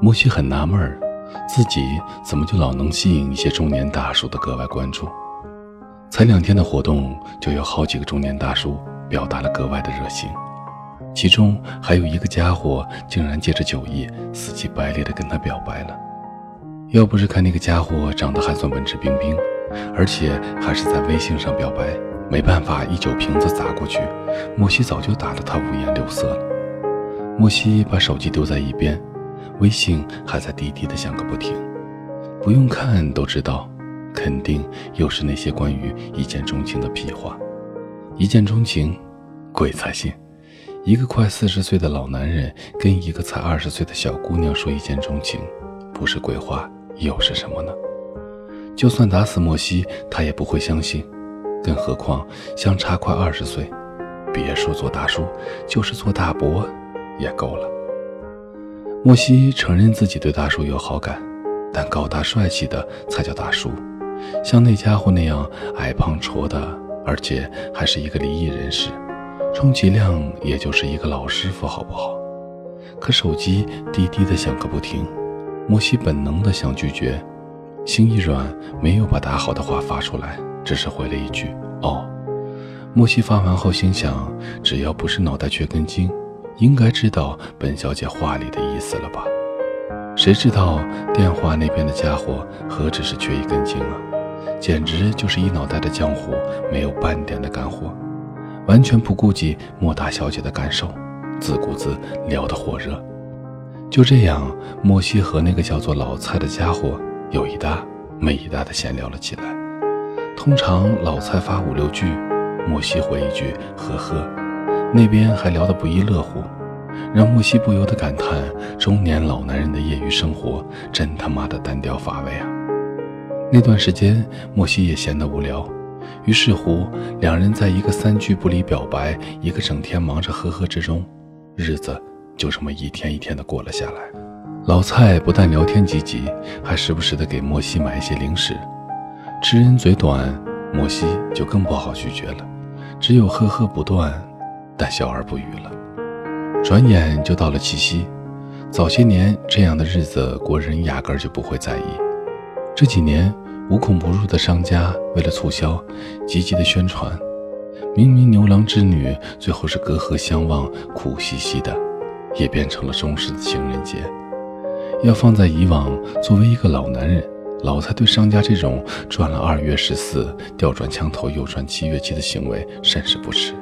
莫西很纳闷，自己怎么就老能吸引一些中年大叔的格外关注？才两天的活动，就有好几个中年大叔表达了格外的热情，其中还有一个家伙竟然借着酒意，死乞白赖地跟他表白了。要不是看那个家伙长得还算文质彬彬，而且还是在微信上表白，没办法一酒瓶子砸过去，莫西早就打得他五颜六色了。莫西把手机丢在一边。微信还在滴滴的响个不停，不用看都知道，肯定又是那些关于一见钟情的屁话。一见钟情，鬼才信！一个快四十岁的老男人跟一个才二十岁的小姑娘说一见钟情，不是鬼话又是什么呢？就算打死莫西，他也不会相信。更何况相差快二十岁，别说做大叔，就是做大伯也够了。莫西承认自己对大叔有好感，但高大帅气的才叫大叔。像那家伙那样矮胖矬的，而且还是一个离异人士，充其量也就是一个老师傅，好不好？可手机滴滴的响个不停，莫西本能的想拒绝，心一软，没有把打好的话发出来，只是回了一句“哦”。莫西发完后心想，只要不是脑袋缺根筋。应该知道本小姐话里的意思了吧？谁知道电话那边的家伙何止是缺一根筋啊，简直就是一脑袋的浆糊，没有半点的干货，完全不顾及莫大小姐的感受，自顾自聊得火热。就这样，莫西和那个叫做老蔡的家伙有一搭没一搭的闲聊了起来。通常老蔡发五六句，莫西回一句呵呵。那边还聊得不亦乐乎，让莫西不由得感叹：中年老男人的业余生活真他妈的单调乏味啊！那段时间，莫西也闲得无聊，于是乎，两人在一个三句不离表白，一个整天忙着呵呵之中，日子就这么一天一天的过了下来。老蔡不但聊天积极，还时不时的给莫西买一些零食。吃人嘴短，莫西就更不好拒绝了，只有呵呵不断。但笑而不语了。转眼就到了七夕，早些年这样的日子，国人压根儿就不会在意。这几年无孔不入的商家为了促销，积极的宣传，明明牛郎织女最后是隔河相望，苦兮兮的，也变成了中式的情人节。要放在以往，作为一个老男人，老蔡对商家这种赚了二月十四，调转枪头又赚七月七的行为甚是不耻。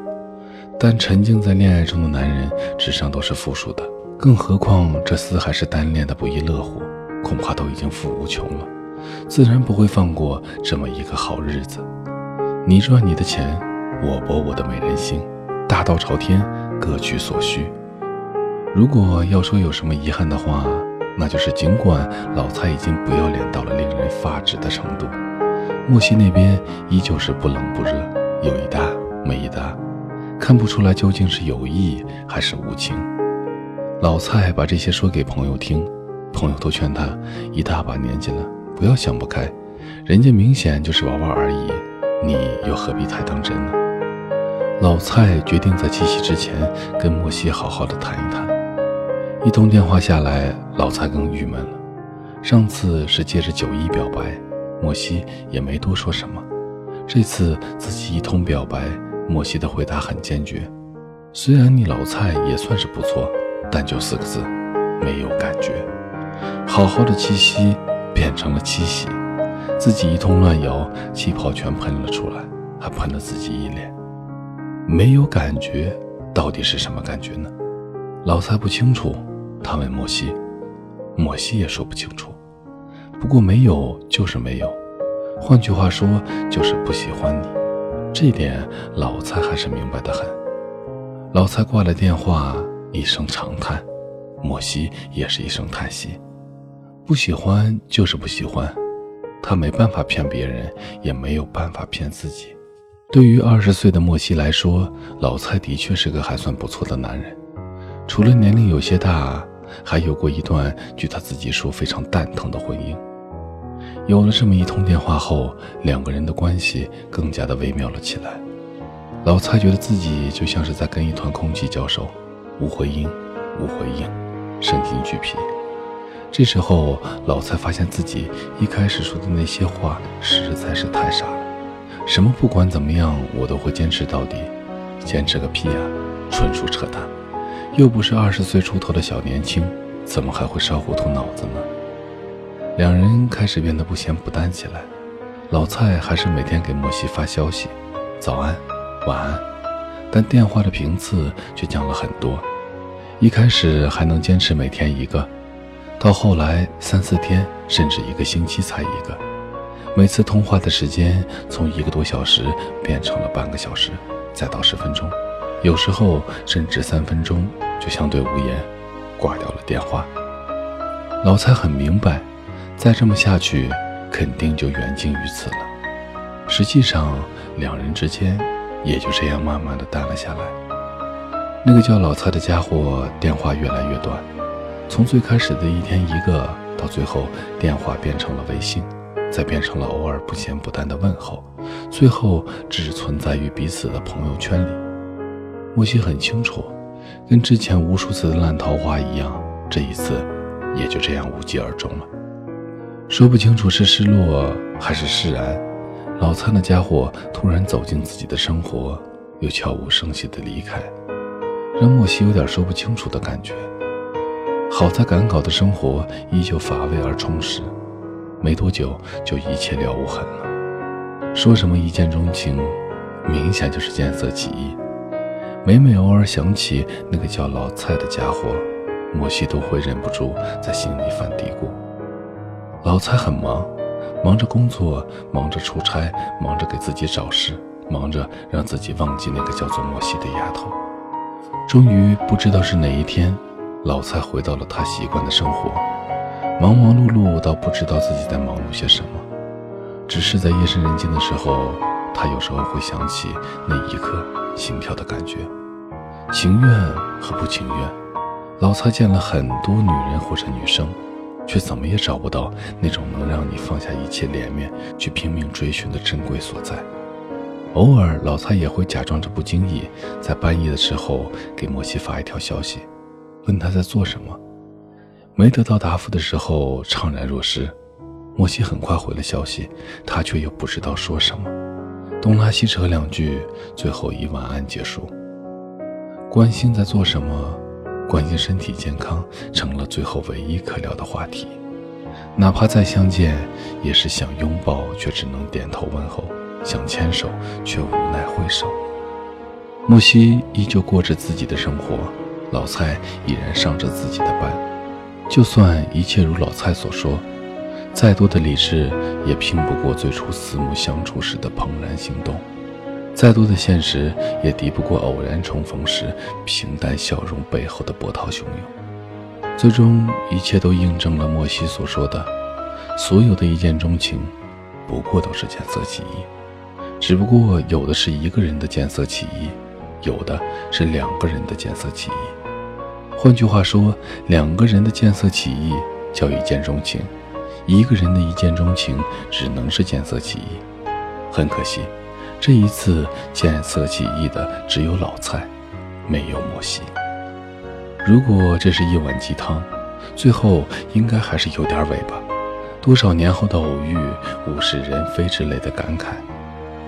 但沉浸在恋爱中的男人，智商都是负数的，更何况这厮还是单恋的不亦乐乎，恐怕都已经富无穷了，自然不会放过这么一个好日子。你赚你的钱，我博我的美人心，大道朝天，各取所需。如果要说有什么遗憾的话，那就是尽管老蔡已经不要脸到了令人发指的程度，莫西那边依旧是不冷不热，有一搭没一搭。看不出来究竟是有意还是无情。老蔡把这些说给朋友听，朋友都劝他一大把年纪了，不要想不开，人家明显就是玩玩而已，你又何必太当真呢？老蔡决定在七夕之前跟莫西好好的谈一谈。一通电话下来，老蔡更郁闷了。上次是借着酒意表白，莫西也没多说什么，这次自己一通表白。莫西的回答很坚决，虽然你老蔡也算是不错，但就四个字，没有感觉。好好的七夕变成了七喜，自己一通乱摇，气泡全喷了出来，还喷了自己一脸。没有感觉，到底是什么感觉呢？老蔡不清楚，他问莫西，莫西也说不清楚。不过没有就是没有，换句话说就是不喜欢你。这点老蔡还是明白的很。老蔡挂了电话，一声长叹，莫西也是一声叹息。不喜欢就是不喜欢，他没办法骗别人，也没有办法骗自己。对于二十岁的莫西来说，老蔡的确是个还算不错的男人。除了年龄有些大，还有过一段据他自己说非常蛋疼的婚姻。有了这么一通电话后，两个人的关系更加的微妙了起来。老蔡觉得自己就像是在跟一团空气交手，无回音，无回应，身心俱疲。这时候，老蔡发现自己一开始说的那些话实在是太傻了。什么不管怎么样，我都会坚持到底。坚持个屁啊！纯属扯淡。又不是二十岁出头的小年轻，怎么还会烧糊涂脑子呢？两人开始变得不咸不淡起来。老蔡还是每天给莫西发消息，早安，晚安，但电话的频次却降了很多。一开始还能坚持每天一个，到后来三四天甚至一个星期才一个。每次通话的时间从一个多小时变成了半个小时，再到十分钟，有时候甚至三分钟就相对无言，挂掉了电话。老蔡很明白，再这么下去。肯定就缘尽于此了。实际上，两人之间也就这样慢慢的淡了下来。那个叫老蔡的家伙电话越来越短，从最开始的一天一个，到最后电话变成了微信，再变成了偶尔不咸不淡的问候，最后只存在于彼此的朋友圈里。莫西很清楚，跟之前无数次的烂桃花一样，这一次也就这样无疾而终了。说不清楚是失落还是释然，老蔡那家伙突然走进自己的生活，又悄无声息的离开，让莫西有点说不清楚的感觉。好在赶稿的生活依旧乏味而充实，没多久就一切了无痕了。说什么一见钟情，明显就是见色起意。每每偶尔想起那个叫老蔡的家伙，莫西都会忍不住在心里犯嘀咕。老蔡很忙，忙着工作，忙着出差，忙着给自己找事，忙着让自己忘记那个叫做莫西的丫头。终于不知道是哪一天，老蔡回到了他习惯的生活，忙忙碌碌到不知道自己在忙碌些什么。只是在夜深人静的时候，他有时候会想起那一刻心跳的感觉，情愿和不情愿。老蔡见了很多女人或者女生。却怎么也找不到那种能让你放下一切脸面去拼命追寻的珍贵所在。偶尔，老蔡也会假装着不经意，在半夜的时候给莫西发一条消息，问他在做什么。没得到答复的时候，怅然若失。莫西很快回了消息，他却又不知道说什么，东拉西扯两句，最后以晚安结束。关心在做什么？关心身体健康成了最后唯一可聊的话题，哪怕再相见，也是想拥抱却只能点头问候，想牵手却无奈挥手。木西依旧过着自己的生活，老蔡依然上着自己的班。就算一切如老蔡所说，再多的理智也拼不过最初四目相处时的怦然心动。再多的现实也敌不过偶然重逢时平淡笑容背后的波涛汹涌。最终，一切都印证了莫西所说的：所有的一见钟情，不过都是见色起意。只不过有的是一个人的见色起意，有的是两个人的见色起意。换句话说，两个人的见色起意叫一见钟情，一个人的一见钟情只能是见色起意。很可惜。这一次见色起意的只有老蔡，没有莫西。如果这是一碗鸡汤，最后应该还是有点尾巴。多少年后的偶遇，物是人非之类的感慨，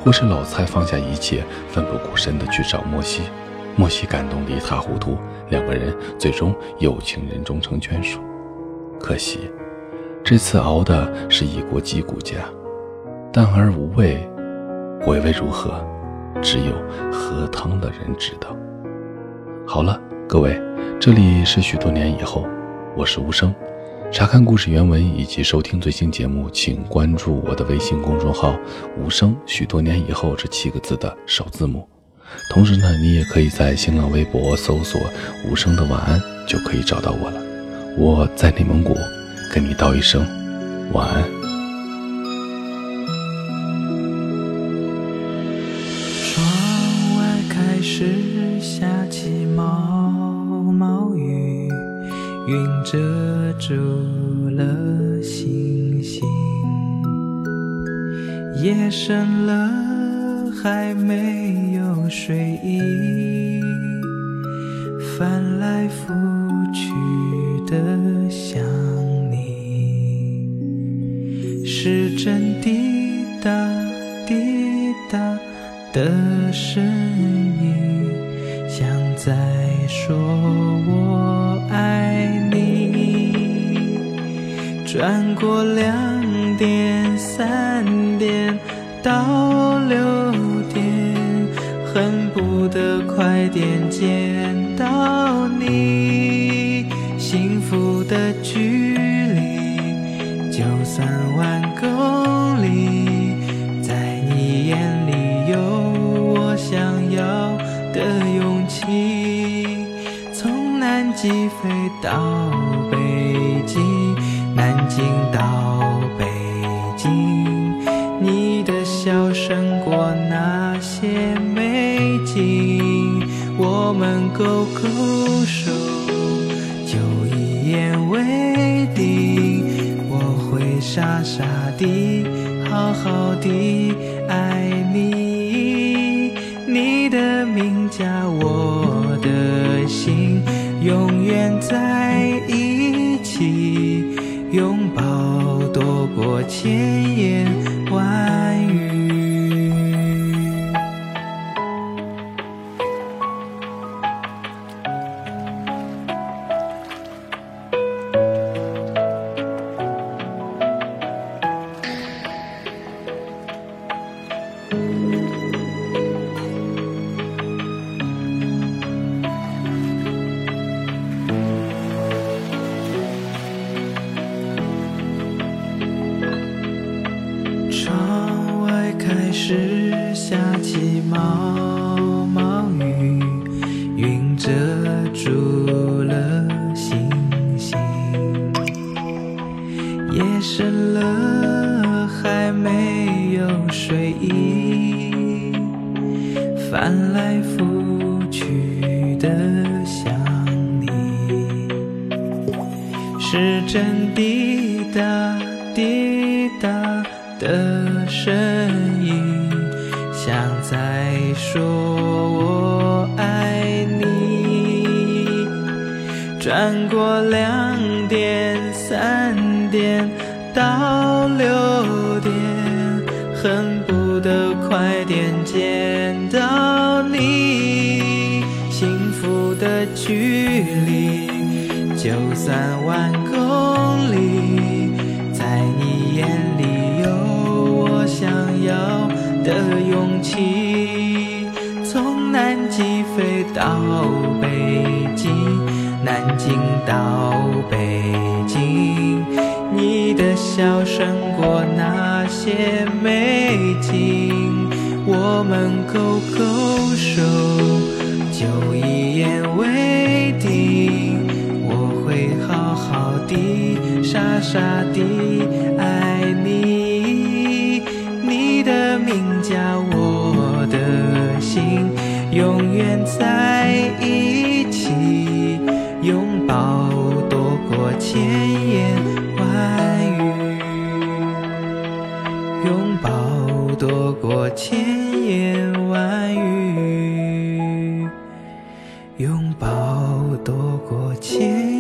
或是老蔡放下一切，奋不顾身的去找莫西，莫西感动的一塌糊涂，两个人最终有情人终成眷属。可惜，这次熬的是一锅鸡骨架，淡而无味。回味如何，只有喝汤的人知道。好了，各位，这里是许多年以后，我是无声。查看故事原文以及收听最新节目，请关注我的微信公众号“无声”。许多年以后这七个字的首字母。同时呢，你也可以在新浪微博搜索“无声的晚安”，就可以找到我了。我在内蒙古，跟你道一声晚安。下起毛毛雨，云遮住了星星。夜深了，还没有睡意。翻来覆去的想你，时针滴答滴答的声音，再说我爱你。转过两点三点到六点，恨不得快点见从南极飞到北京，南京到北京，你的笑胜过那些美景。我们勾勾手，就一言为定。我会傻傻地，好好地爱你。你的名叫在一起，拥抱多过千言万语。转过两点三点到六点，恨不得快点见到你。幸福的距离就算万公里，在你眼里有我想要的勇气。从南极飞到北极，南京到北京，你的笑胜过那些美景。我们勾勾手，就一言为定。我会好好的，傻傻的爱你。你的名加我的心，永远在千言万语，拥抱多过千言万语，拥抱多过千。